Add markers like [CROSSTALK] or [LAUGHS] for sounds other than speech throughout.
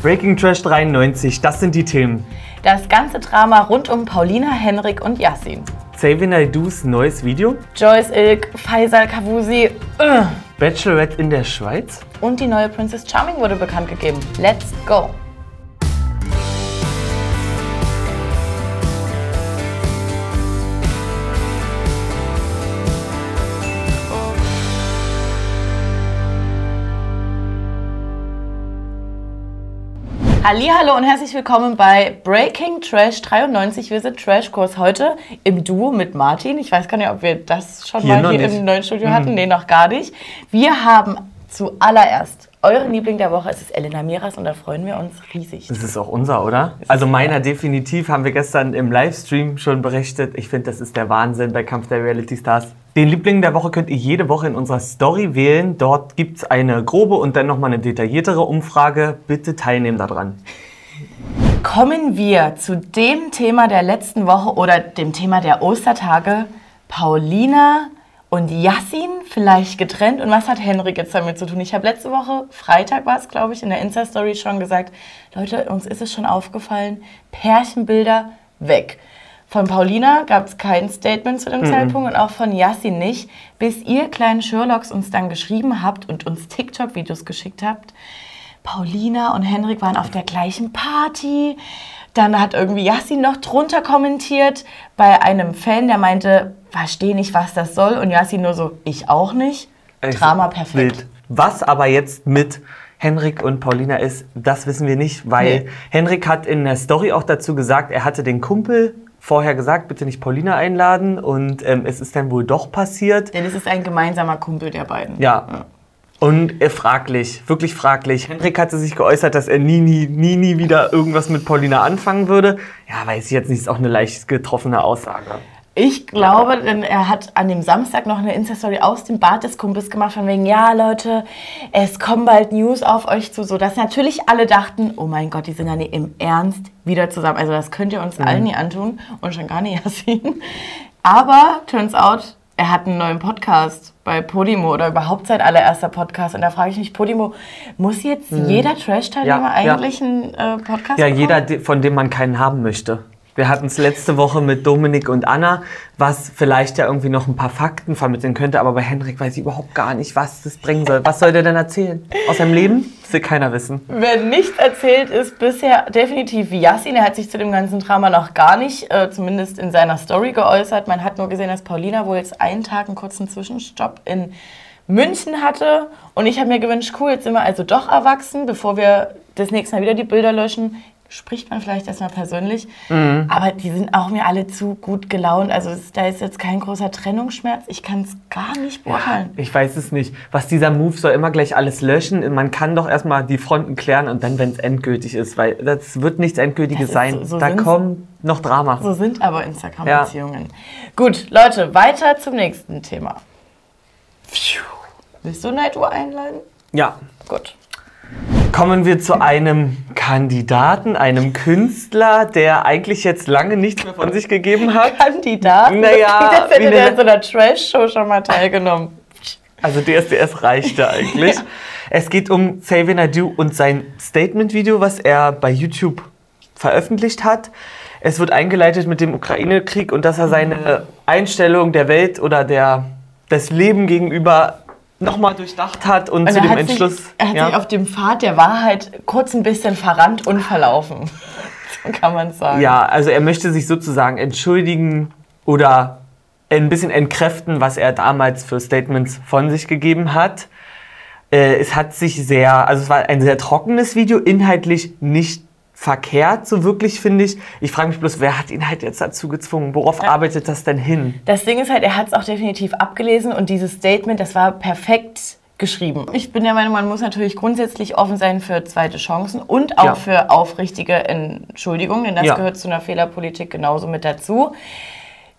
Breaking Trash 93, das sind die Themen. Das ganze Drama rund um Paulina, Henrik und Yassin. Xavier Naidus neues Video. Joyce Ilk, Faisal Kavusi. Bachelorette in der Schweiz. Und die neue Princess Charming wurde bekannt gegeben. Let's go! Hallo und herzlich willkommen bei Breaking Trash 93. Wir sind Trashkurs heute im Duo mit Martin. Ich weiß gar nicht, ob wir das schon hier mal hier nicht. im neuen Studio mhm. hatten. Nee, noch gar nicht. Wir haben zuallererst euren Liebling der Woche. Es ist Elena Miras und da freuen wir uns riesig. Das ist auch unser, oder? Also meiner definitiv, haben wir gestern im Livestream schon berichtet. Ich finde, das ist der Wahnsinn bei Kampf der Reality Stars. Den Liebling der Woche könnt ihr jede Woche in unserer Story wählen. Dort gibt es eine grobe und dann nochmal eine detailliertere Umfrage. Bitte teilnehmen daran. Kommen wir zu dem Thema der letzten Woche oder dem Thema der Ostertage. Paulina und Yassin vielleicht getrennt. Und was hat Henrik jetzt damit zu tun? Ich habe letzte Woche, Freitag war es, glaube ich, in der Insta-Story schon gesagt, Leute, uns ist es schon aufgefallen, Pärchenbilder weg. Von Paulina gab es kein Statement zu dem mhm. Zeitpunkt und auch von Yassin nicht, bis ihr kleinen Sherlocks uns dann geschrieben habt und uns TikTok-Videos geschickt habt. Paulina und Henrik waren auf der gleichen Party. Dann hat irgendwie Yassin noch drunter kommentiert bei einem Fan, der meinte, verstehe nicht, was das soll. Und Yassin nur so, ich auch nicht. Drama perfekt. Wild. Was aber jetzt mit Henrik und Paulina ist, das wissen wir nicht, weil nee. Henrik hat in der Story auch dazu gesagt, er hatte den Kumpel vorher gesagt, bitte nicht Paulina einladen und ähm, es ist dann wohl doch passiert. Denn es ist ein gemeinsamer Kumpel der beiden. Ja. ja. Und äh, fraglich, wirklich fraglich. Henrik hatte sich geäußert, dass er nie, nie, nie, nie wieder irgendwas mit Paulina anfangen würde. Ja, weiß ich jetzt nicht, ist auch eine leicht getroffene Aussage. Ich glaube, denn er hat an dem Samstag noch eine Insta-Story aus dem Bad des Kumpels gemacht, von wegen, ja Leute, es kommen bald News auf euch zu, sodass natürlich alle dachten, oh mein Gott, die sind ja nicht im Ernst wieder zusammen. Also das könnt ihr uns mhm. allen nie antun und schon gar nicht [LAUGHS] Yassin. Aber, turns out, er hat einen neuen Podcast bei Podimo oder überhaupt sein allererster Podcast. Und da frage ich mich, Podimo, muss jetzt mhm. jeder Trash-Teilnehmer ja, eigentlich ja. einen äh, Podcast Ja, bekommen? jeder, von dem man keinen haben möchte. Wir hatten es letzte Woche mit Dominik und Anna, was vielleicht ja irgendwie noch ein paar Fakten vermitteln könnte, aber bei Henrik weiß ich überhaupt gar nicht, was das bringen soll. Was soll der denn erzählen? Aus seinem Leben? Das will keiner wissen. Wer nicht erzählt, ist bisher definitiv Yassin. Er hat sich zu dem ganzen Drama noch gar nicht, äh, zumindest in seiner Story geäußert. Man hat nur gesehen, dass Paulina wohl jetzt einen Tag einen kurzen Zwischenstopp in München hatte. Und ich habe mir gewünscht, cool, jetzt sind wir also doch erwachsen, bevor wir das nächste Mal wieder die Bilder löschen spricht man vielleicht erstmal persönlich. Mhm. Aber die sind auch mir alle zu gut gelaunt. Also da ist jetzt kein großer Trennungsschmerz. Ich kann es gar nicht beurteilen. Ja, ich weiß es nicht. Was dieser Move soll immer gleich alles löschen. Man kann doch erstmal die Fronten klären und dann, wenn es endgültig ist, weil das wird nichts Endgültiges sein. So, so da kommt noch Drama. So sind aber Instagram-Beziehungen. Ja. Gut, Leute, weiter zum nächsten Thema. Willst du Nightwar einladen? Ja. Gut. Kommen wir zu einem Kandidaten, einem Künstler, der eigentlich jetzt lange nichts mehr von sich gegeben hat. Kandidaten? Naja, das hätte der in so einer Trash-Show schon mal teilgenommen. Also DSDS reichte eigentlich. [LAUGHS] ja. Es geht um Xavier Nadu und sein Statement-Video, was er bei YouTube veröffentlicht hat. Es wird eingeleitet mit dem Ukraine-Krieg und dass er seine Einstellung der Welt oder der, des Leben gegenüber nochmal durchdacht hat und, und zu dem Entschluss. Sich, er hat ja. sich auf dem Pfad der Wahrheit kurz ein bisschen verrannt und verlaufen. [LAUGHS] so kann man sagen. Ja, also er möchte sich sozusagen entschuldigen oder ein bisschen entkräften, was er damals für Statements von sich gegeben hat. Äh, es hat sich sehr, also es war ein sehr trockenes Video, inhaltlich nicht verkehrt, so wirklich, finde ich. Ich frage mich bloß, wer hat ihn halt jetzt dazu gezwungen? Worauf ja. arbeitet das denn hin? Das Ding ist halt, er hat es auch definitiv abgelesen und dieses Statement, das war perfekt geschrieben. Ich bin der Meinung, man muss natürlich grundsätzlich offen sein für zweite Chancen und auch ja. für aufrichtige Entschuldigungen, denn das ja. gehört zu einer Fehlerpolitik genauso mit dazu.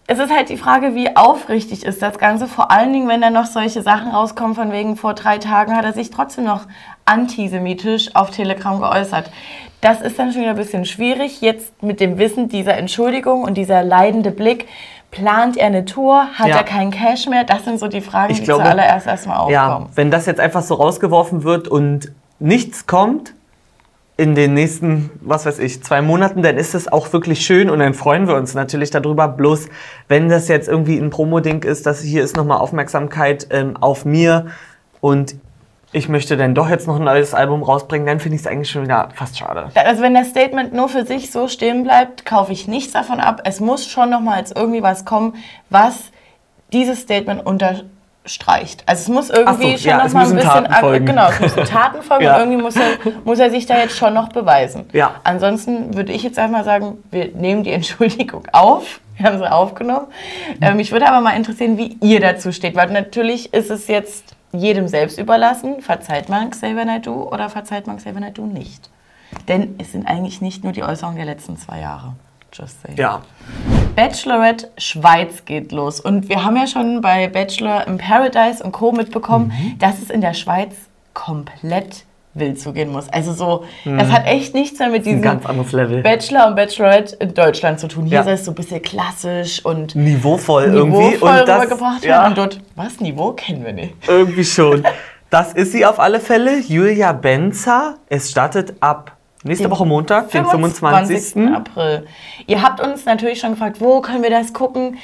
Es ist halt die Frage, wie aufrichtig ist das Ganze, vor allen Dingen, wenn dann noch solche Sachen rauskommen, von wegen vor drei Tagen hat er sich trotzdem noch antisemitisch auf Telegram geäußert. Das ist dann schon wieder ein bisschen schwierig. Jetzt mit dem Wissen dieser Entschuldigung und dieser leidende Blick, plant er eine Tour? Hat ja. er keinen Cash mehr? Das sind so die Fragen, ich die glaube, zuallererst erstmal aufkommen. Ja, wenn das jetzt einfach so rausgeworfen wird und nichts kommt, in den nächsten, was weiß ich, zwei Monaten, dann ist es auch wirklich schön und dann freuen wir uns natürlich darüber. Bloß, wenn das jetzt irgendwie ein Promo-Ding ist, dass hier ist nochmal Aufmerksamkeit ähm, auf mir und ich möchte dann doch jetzt noch ein neues Album rausbringen, dann finde ich es eigentlich schon wieder fast schade. Also wenn das Statement nur für sich so stehen bleibt, kaufe ich nichts davon ab. Es muss schon noch mal als irgendwie was kommen, was dieses Statement unterstreicht. Also es muss irgendwie so, schon ja, noch es mal ein bisschen folgen. genau, es müssen [LAUGHS] Taten folgen Ja. und irgendwie muss er, muss er sich da jetzt schon noch beweisen. Ja. Ansonsten würde ich jetzt einmal sagen, wir nehmen die Entschuldigung [LAUGHS] auf. Wir haben sie aufgenommen. Ähm, mich würde aber mal interessieren, wie ihr dazu steht, weil natürlich ist es jetzt jedem selbst überlassen. Verzeiht man Xavier Naidoo oder verzeiht man Xavier Naidoo nicht? Denn es sind eigentlich nicht nur die Äußerungen der letzten zwei Jahre. Just saying. Ja. Bachelorette Schweiz geht los. Und wir haben ja schon bei Bachelor in Paradise und Co. mitbekommen, Mhm. dass es in der Schweiz komplett wild zugehen muss. Also so, das hat echt nichts mehr mit Mhm. Diesem. Bachelor und Bachelorette in Deutschland zu tun. Hier Ja. soll es so ein bisschen klassisch und Niveauvoll irgendwie. Und das, rübergebracht ja, werden. Und dort, was, Niveau kennen wir nicht. irgendwie schon. [LAUGHS] Das ist sie auf alle Fälle. Julia Benzer. Es startet ab nächste Woche Montag, den 25. April. Ihr habt uns natürlich schon gefragt, wo können wir das gucken?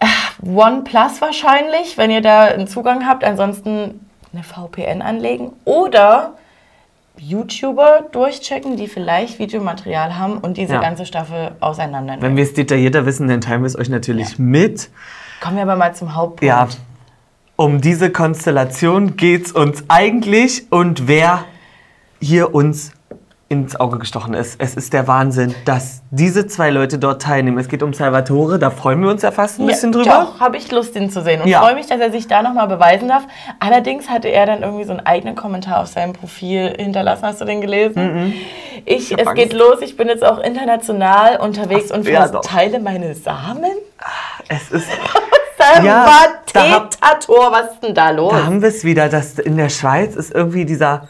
Äh, OnePlus wahrscheinlich, wenn ihr da einen Zugang habt. Ansonsten eine VPN anlegen. Oder YouTuber durchchecken, die vielleicht Videomaterial haben und diese Ja. ganze Staffel auseinandernehmen. Wenn wir es detaillierter wissen, dann teilen wir es euch natürlich mit. Kommen wir aber mal zum Hauptpunkt. Ja, um diese Konstellation geht es uns eigentlich und wer hier uns ins Auge gestochen ist. Es ist der Wahnsinn, dass diese zwei Leute dort teilnehmen. Es geht um Salvatore, da freuen wir uns ja fast ein bisschen ja, drüber. Doch, habe ich Lust, ihn zu sehen. Und Ja. freue mich, dass er sich da nochmal beweisen darf. Allerdings hatte er dann irgendwie so einen eigenen Kommentar auf seinem Profil hinterlassen. Hast du den gelesen? Ich, hab es Angst. geht los, ich bin jetzt auch international unterwegs und ja, doch. teile meine Samen. Es ist, [LAUGHS] Salvatetator, was ist denn da los? da haben wir es wieder, dass in der Schweiz ist irgendwie dieser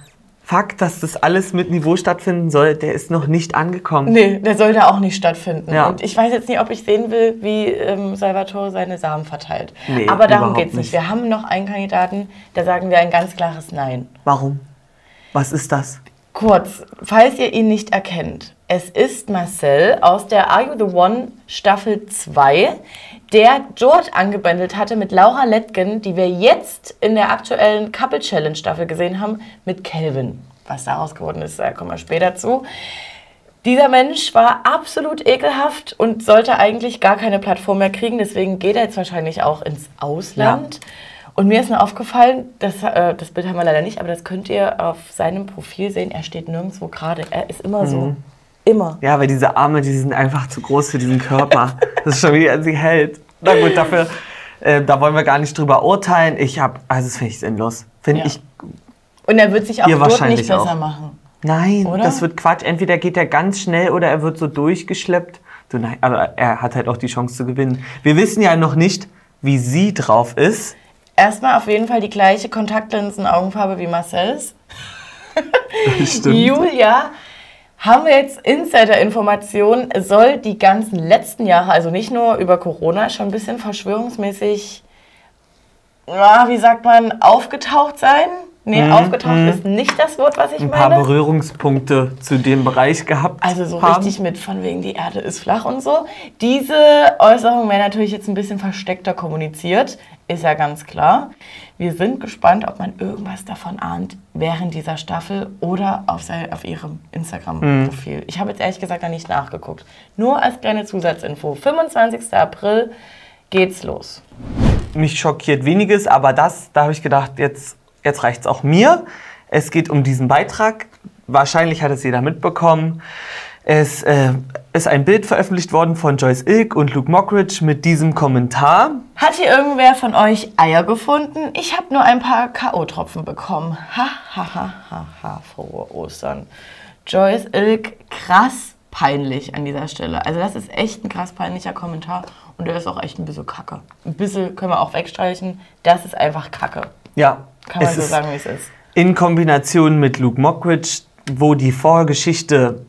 Fakt, dass das alles mit Niveau stattfinden soll, der ist noch nicht angekommen. Nee, der soll da auch nicht stattfinden. Ja. Und ich weiß jetzt nicht, ob ich sehen will, wie ähm, Salvatore seine Samen verteilt. Nee, Aber darum geht es nicht. nicht. Wir haben noch einen Kandidaten, da sagen wir ein ganz klares Nein. Warum? Was ist das? Kurz, falls ihr ihn nicht erkennt, es ist Marcel aus der Are You the One Staffel 2, der dort angebändelt hatte mit Laura Letgen, die wir jetzt in der aktuellen Couple Challenge Staffel gesehen haben, mit Kelvin. Was daraus geworden ist, da kommen wir später zu. Dieser Mensch war absolut ekelhaft und sollte eigentlich gar keine Plattform mehr kriegen. Deswegen geht er jetzt wahrscheinlich auch ins Ausland. Und mir ist nur aufgefallen, das, äh, das Bild haben wir leider nicht, aber das könnt ihr auf seinem Profil sehen. Er steht nirgendwo gerade. Er ist immer so. Immer. Ja, weil diese Arme, die sind einfach zu groß für diesen Körper. Das ist schon wie er sie hält. Na gut, dafür, äh, da wollen wir gar nicht drüber urteilen. Ich habe, also das finde ich sinnlos. Finde Ja. ich, Und er wird sich auch dort nicht besser auch. machen. nein, Oder? das wird Quatsch. Entweder geht er ganz schnell oder er wird so durchgeschleppt. Du, nein, aber er hat halt auch die Chance zu gewinnen. Wir wissen ja noch nicht, wie sie drauf ist. Erstmal auf jeden Fall die gleiche Kontaktlinsen-Augenfarbe wie Marcells. [LAUGHS] Stimmt. Julia, haben wir jetzt Insider-Informationen, soll die ganzen letzten Jahre, also nicht nur über Corona, schon ein bisschen verschwörungsmäßig, wie sagt man, aufgetaucht sein? Nee, aufgetaucht ist nicht das Wort, was ich Mhm, Ein paar meine. Berührungspunkte zu dem Bereich gehabt. Also so haben. richtig mit von wegen die Erde ist flach und so. Diese Äußerung wäre natürlich jetzt ein bisschen versteckter kommuniziert, ist ja ganz klar. Wir sind gespannt, ob man irgendwas davon ahnt während dieser Staffel oder auf, sei- auf ihrem Instagram-Profil. Ich habe jetzt ehrlich gesagt noch nicht nachgeguckt. Nur als kleine Zusatzinfo. 25. April geht's los. mich schockiert weniges, aber das, da habe ich gedacht, jetzt, jetzt reicht es auch mir. Es geht um diesen Beitrag. Wahrscheinlich hat es jeder mitbekommen. Es äh, ist ein Bild veröffentlicht worden von Joyce Ilk und Luke Mockridge mit diesem Kommentar. Hat hier irgendwer von euch Eier gefunden? Ich habe nur ein paar K.O.-Tropfen bekommen. Ha, ha, ha, ha, ha, frohe Ostern. Joyce Ilk, krass peinlich an dieser Stelle. Also das ist echt ein krass peinlicher Kommentar und der ist auch echt ein bisschen kacke. Ein bisschen können wir auch wegstreichen. Das ist einfach kacke. Ja, Kann man es so sagen, wie es ist. in Kombination mit Luke Mockridge, wo die Vorgeschichte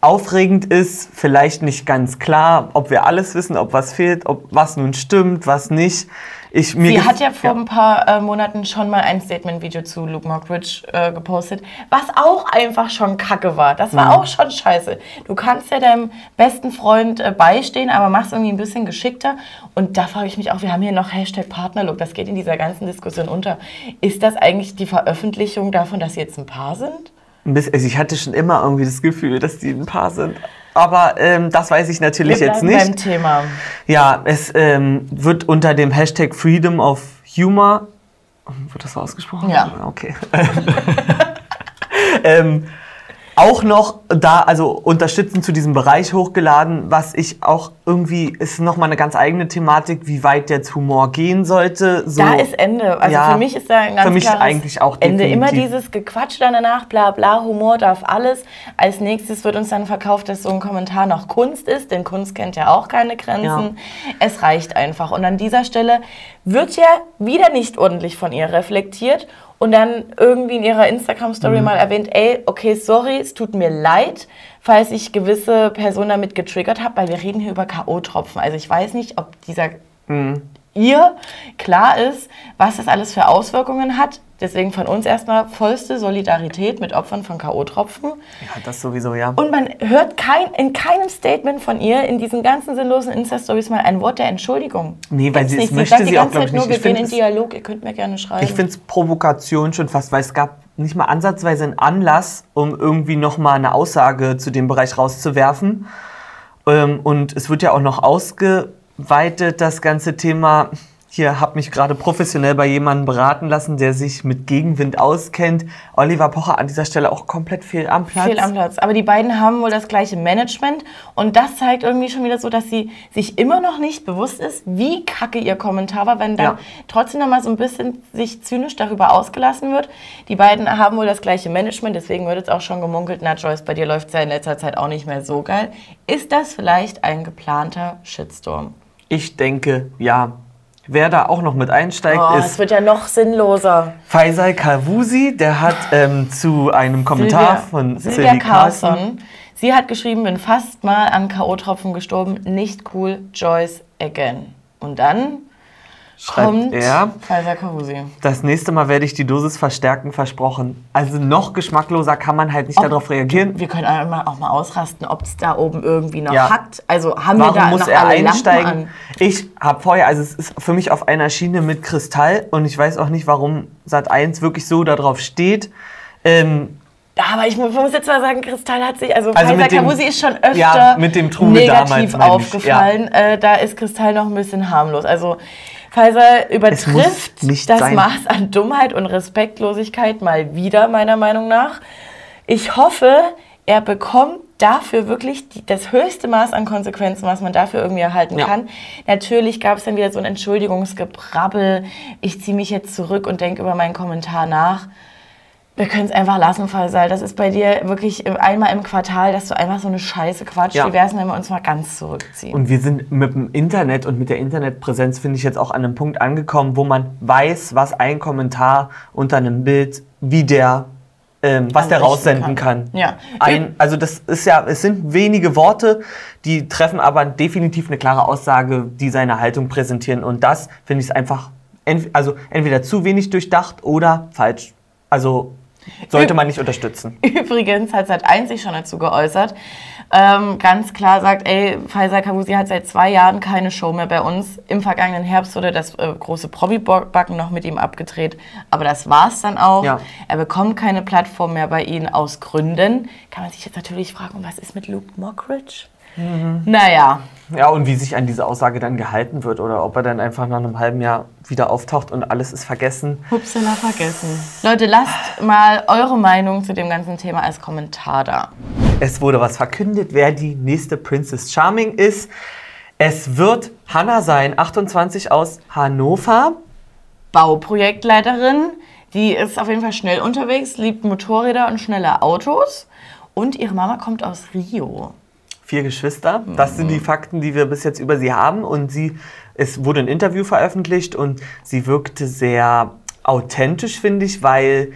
aufregend ist, vielleicht nicht ganz klar, ob wir alles wissen, ob was fehlt, ob was nun stimmt, was nicht. Ich, mir Sie hat ja vor ein paar äh, Monaten schon mal ein Statement-Video zu Luke Mockridge äh, gepostet, was auch einfach schon kacke war. Das war auch schon scheiße. Du kannst ja deinem besten Freund äh, beistehen, aber machst irgendwie ein bisschen geschickter. Und da frage ich mich auch, wir haben hier noch Hashtag Partnerlook, das geht in dieser ganzen Diskussion unter. Ist das eigentlich die Veröffentlichung davon, dass sie jetzt ein Paar sind? also ich hatte schon immer irgendwie das Gefühl, dass die ein Paar sind. Aber ähm, das weiß ich natürlich Wir jetzt nicht. beim Thema. Ja, es ähm, wird unter dem Hashtag Freedom of Humor. Wird das so ausgesprochen? Ja. Okay. [LAUGHS] ähm, auch noch da, also unterstützend zu diesem Bereich hochgeladen, was ich auch irgendwie, ist nochmal eine ganz eigene Thematik, wie weit jetzt Humor gehen sollte. So, Da ist Ende. Also Ja, für mich ist da ein ganz für mich eigentlich auch Ende. Immer definitiv. dieses Gequatsch dann danach, bla bla, Humor darf alles. Als nächstes wird uns dann verkauft, dass so ein Kommentar noch Kunst ist, denn Kunst kennt ja auch keine Grenzen. Es reicht einfach. Und an dieser Stelle wird ja wieder nicht ordentlich von ihr reflektiert und dann irgendwie in ihrer Mhm. Instagram-Story mal erwähnt, ey, okay, sorry, es tut mir leid, falls ich gewisse Personen damit getriggert habe, weil wir reden hier über K.O.-Tropfen. Also ich weiß nicht, ob dieser ihr klar ist, was das alles für Auswirkungen hat. Deswegen von uns erstmal vollste Solidarität mit Opfern von K.O.-Tropfen. Ja, das sowieso, ja. Und man hört kein, in keinem Statement von ihr, in diesen ganzen sinnlosen Insta-Stories mal ein Wort der Entschuldigung. Nee, weil Gibt's sie- nicht. es möchte sagt die sie auch, ganze glaub Zeit ich, nur, wir Ich gehen in Dialog, ihr könnt mir gerne schreiben. Ich finde es Provokation schon fast, weil es gab nicht mal ansatzweise einen Anlass, um irgendwie nochmal eine Aussage zu dem Bereich rauszuwerfen. Ähm, und es wird ja auch noch ausgeweitet, das ganze Thema. Hier habe mich gerade professionell bei jemandem beraten lassen, der sich mit Gegenwind auskennt. Oliver Pocher an dieser Stelle auch komplett fehl am Platz. Fehl am Platz. Aber die beiden haben wohl das gleiche Management und das zeigt irgendwie schon wieder so, dass sie sich immer noch nicht bewusst ist, wie kacke ihr Kommentar war, wenn dann Ja. trotzdem noch mal so ein bisschen sich zynisch darüber ausgelassen wird. Die beiden haben wohl das gleiche Management, deswegen wird jetzt auch schon gemunkelt, na Joyce, bei dir läuft es ja in letzter Zeit auch nicht mehr so geil. Ist das vielleicht ein geplanter Shitstorm? Ich denke, ja. Wer da auch noch mit einsteigt, Oh, es ist wird ja noch sinnloser. Faisal Kavusi. Der hat ähm, zu einem Kommentar von Silvia Silvi Carlson Carlson. Sie hat geschrieben, bin fast mal an K.O.-Tropfen gestorben. Nicht cool, Joyce again. Und dann schreibt kommt er. Kaiser Karusi. Das nächste Mal werde ich die Dosis verstärken, versprochen. Also noch geschmackloser kann man halt nicht darauf reagieren. Wir können auch mal ausrasten, ob es da oben irgendwie noch Ja. hackt. Also haben wir da Warum muss noch er einsteigen? Ich habe vorher, also es ist für mich auf einer Schiene mit Kristall und ich weiß auch nicht, warum Sat1 wirklich so darauf steht. Ähm, Ja, aber ich mu- muss jetzt mal sagen, Kristall hat sich, also, Also Kaiser Kamusi ist schon öfter Ja, mit dem Trubel negativ damals, aufgefallen. Äh, da ist Kristall noch ein bisschen harmlos. Also Pfizer übertrifft nicht das sein. Maß an Dummheit und Respektlosigkeit mal wieder, meiner Meinung nach. Ich hoffe, er bekommt dafür wirklich die, das höchste Maß an Konsequenzen, was man dafür irgendwie erhalten Ja. kann. Natürlich gab es dann wieder so ein Entschuldigungsgebrabbel. Ich ziehe mich jetzt zurück und denke über meinen Kommentar nach. Wir können es einfach lassen, Faisal. Das ist bei dir wirklich einmal im Quartal, dass du einfach so eine Scheiße quatscht. Ja. Wie wäre es, wenn wir uns mal ganz zurückziehen? und wir sind mit dem Internet und mit der Internetpräsenz, finde ich, jetzt auch an einem Punkt angekommen, wo man weiß, was ein Kommentar unter einem Bild, wie der, ähm, was der raussenden kann. kann. Ja. Ein, also das ist ja, es sind wenige Worte, die treffen aber definitiv eine klare Aussage, die seine Haltung präsentieren. Und das finde ich einfach, ent, also entweder zu wenig durchdacht oder falsch. Also sollte man nicht unterstützen. [LAUGHS] Übrigens hat Sat1 sich schon dazu geäußert. Ähm, ganz klar sagt, ey, Faisal Kavusi hat seit zwei Jahren keine Show mehr bei uns. Im vergangenen Herbst wurde das äh, große Promi-Backen noch mit ihm abgedreht. Aber das war's dann auch. Ja. Er bekommt keine Plattform mehr bei Ihnen aus Gründen. Kann man sich jetzt natürlich fragen, was ist mit Luke Mockridge? Naja, Ja, und wie sich an diese Aussage dann gehalten wird oder ob er dann einfach nach einem halben Jahr wieder auftaucht und alles ist vergessen. Hupsala vergessen. Leute, lasst mal eure Meinung zu dem ganzen Thema als Kommentar da. Es wurde was verkündet, wer die nächste Princess Charming ist. Es wird Hannah sein, 28 aus Hannover. Bauprojektleiterin. Die ist auf jeden Fall schnell unterwegs, liebt Motorräder und schnelle Autos. Und ihre Mama kommt aus Rio. Vier Geschwister. Das sind die Fakten, die wir bis jetzt über sie haben. Und sie, es wurde ein Interview veröffentlicht und sie wirkte sehr authentisch, finde ich, weil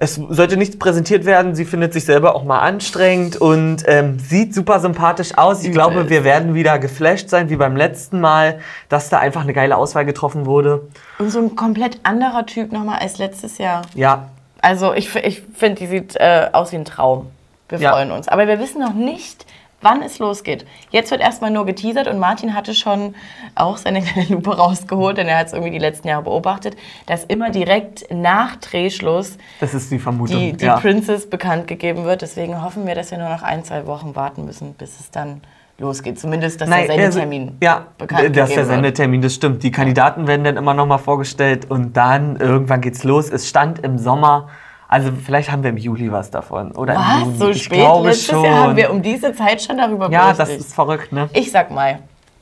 es sollte nichts präsentiert werden. Sie findet sich selber auch mal anstrengend und ähm, sieht super sympathisch aus. Ich glaube, wir werden wieder geflasht sein, wie beim letzten Mal, dass da einfach eine geile Auswahl getroffen wurde. Und so ein komplett anderer Typ nochmal als letztes Jahr. Ja, Also ich, ich finde, die sieht äh, aus wie ein Traum. Wir Ja. freuen uns. Aber wir wissen noch nicht, wann es losgeht. Jetzt wird erstmal nur geteasert und Martin hatte schon auch seine [LAUGHS] kleine Lupe rausgeholt, denn er hat es irgendwie die letzten Jahre beobachtet, dass immer direkt nach Drehschluss das ist die Vermutung. die, die ja. Princess bekannt gegeben wird. Deswegen hoffen wir, dass wir nur noch ein, zwei Wochen warten müssen, bis es dann losgeht. Zumindest, dass Nein, der also, Sendetermin ja, bekannt das ist der. Sendetermin, das stimmt. Die Kandidaten werden dann immer noch mal vorgestellt und dann irgendwann geht's los. Es stand im Sommer, also vielleicht haben wir im Juli was davon oder im Was? Juni. So ich spät? glaube Letztes schon. Jahr haben wir um diese Zeit schon darüber ja, das ist verrückt, ne? ich sag Mai.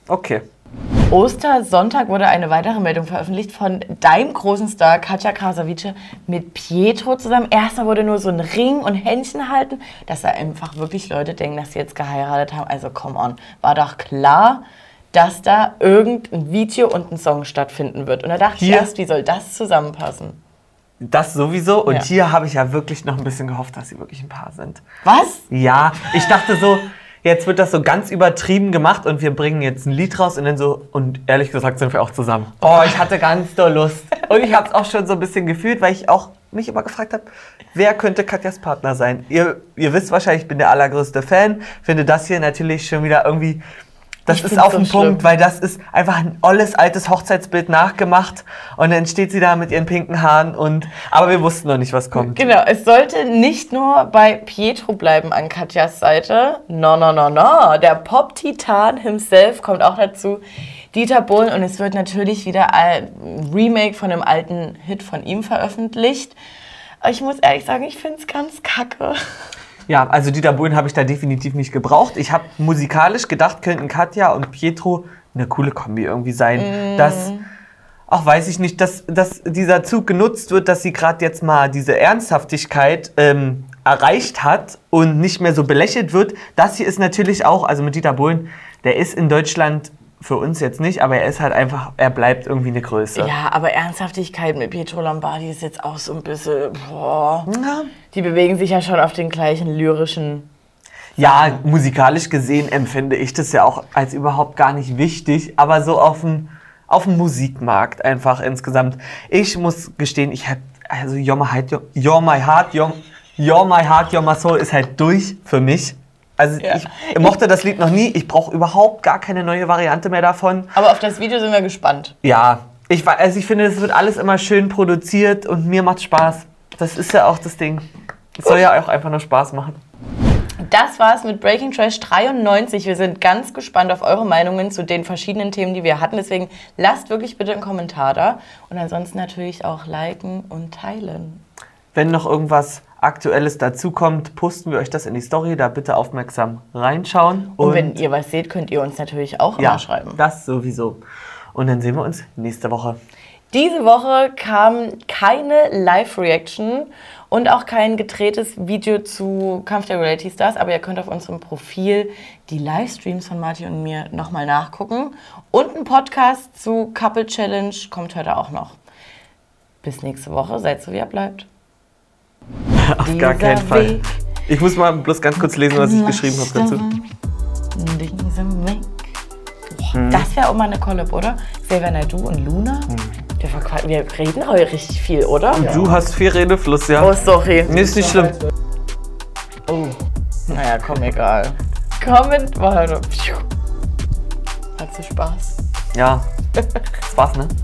Okay. Ostersonntag wurde eine weitere Meldung veröffentlicht von deinem großen Star Katja Krasavice mit Pietro zusammen. Erstmal wurde nur so ein Ring und Händchen halten, dass da einfach wirklich Leute denken, dass sie jetzt geheiratet haben. Also come on, war doch klar, dass da irgendein Video und ein Song stattfinden wird. Und da dachte ich Hier- erst, wie soll das zusammenpassen? Das sowieso. Und Ja. hier habe ich ja wirklich noch ein bisschen gehofft, dass sie wirklich ein Paar sind. Was? Ja, ich dachte so, jetzt wird das so ganz übertrieben gemacht und wir bringen jetzt ein Lied raus und dann so, und ehrlich gesagt sind wir auch zusammen. Oh, ich hatte ganz doll Lust. Und ich habe es auch schon so ein bisschen gefühlt, weil ich auch mich immer gefragt habe, wer könnte Katjas Partner sein? Ihr, ihr wisst wahrscheinlich, ich bin der allergrößte Fan, finde das hier natürlich schon wieder irgendwie. Das Ich ist auf so den schlimm. Punkt, weil das ist einfach ein olles altes Hochzeitsbild nachgemacht und dann steht sie da mit ihren pinken Haaren und aber wir wussten noch nicht, was kommt. Genau, es sollte nicht nur bei Pietro bleiben an Katjas Seite. No, no, no, no. Der Pop-Titan himself kommt auch dazu. Dieter Bohlen und es wird natürlich wieder ein Remake von einem alten Hit von ihm veröffentlicht. Ich muss ehrlich sagen, ich finde es ganz kacke. Ja, also Dieter Bohlen habe ich da definitiv nicht gebraucht. Ich habe musikalisch gedacht, könnten Katja und Pietro eine coole Kombi irgendwie sein. Dass, auch weiß ich nicht, dass, dass dieser Zug genutzt wird, dass sie gerade jetzt mal diese Ernsthaftigkeit ähm, erreicht hat und nicht mehr so belächelt wird. Das hier ist natürlich auch, also mit Dieter Bohlen, der ist in Deutschland für uns jetzt nicht, aber er ist halt einfach, er bleibt irgendwie eine Größe. Ja, aber Ernsthaftigkeit mit Pietro Lombardi ist jetzt auch so ein bisschen. Boah. Ja. Die bewegen sich ja schon auf den gleichen lyrischen. Ja, musikalisch gesehen empfinde ich das ja auch als überhaupt gar nicht wichtig, aber so auf dem, auf dem Musikmarkt einfach insgesamt. Ich muss gestehen, ich hab, also You're My Heart, You're, You're My Heart, You're, You're My Heart, You're My Soul ist halt durch für mich. Also Ja. ich mochte das Lied noch nie, ich brauche überhaupt gar keine neue Variante mehr davon. Aber auf das Video sind wir gespannt. Ja, ich, also ich finde, es wird alles immer schön produziert und mir macht Spaß. Das ist ja auch das Ding. Es soll ja auch einfach nur Spaß machen. Das war's mit Breaking Trash 93. Wir sind ganz gespannt auf eure Meinungen zu den verschiedenen Themen, die wir hatten. Deswegen lasst wirklich bitte einen Kommentar da. Und ansonsten natürlich auch liken und teilen. Wenn noch irgendwas Aktuelles dazukommt, posten wir euch das in die Story. Da bitte aufmerksam reinschauen. Und, wenn ihr was seht, könnt ihr uns natürlich auch ja, schreiben. das sowieso. Und dann sehen wir uns nächste Woche. Diese Woche kam keine Live-Reaction und auch kein gedrehtes Video zu Kampf der Reality Stars, aber ihr könnt auf unserem Profil die Livestreams von Martin und mir nochmal nachgucken. Und ein Podcast zu Couple Challenge kommt heute auch noch. Bis nächste Woche, seid so wie ihr bleibt. [LAUGHS] Auf gar keinen Fall. Weg Ich muss mal bloß ganz kurz lesen, was ich geschrieben habe dazu. Mhm. Das wäre auch mal eine Collab, oder? Xavier Naidoo und Luna. Wir, verqua- wir reden heute richtig viel, oder? Du hast viel Redefluss, ja. Oh, sorry. Nee, ist nicht schlimm. Oh. Naja, komm, egal. Comment weiter. Hat sie Spaß? Ja. War's, ne? [LAUGHS]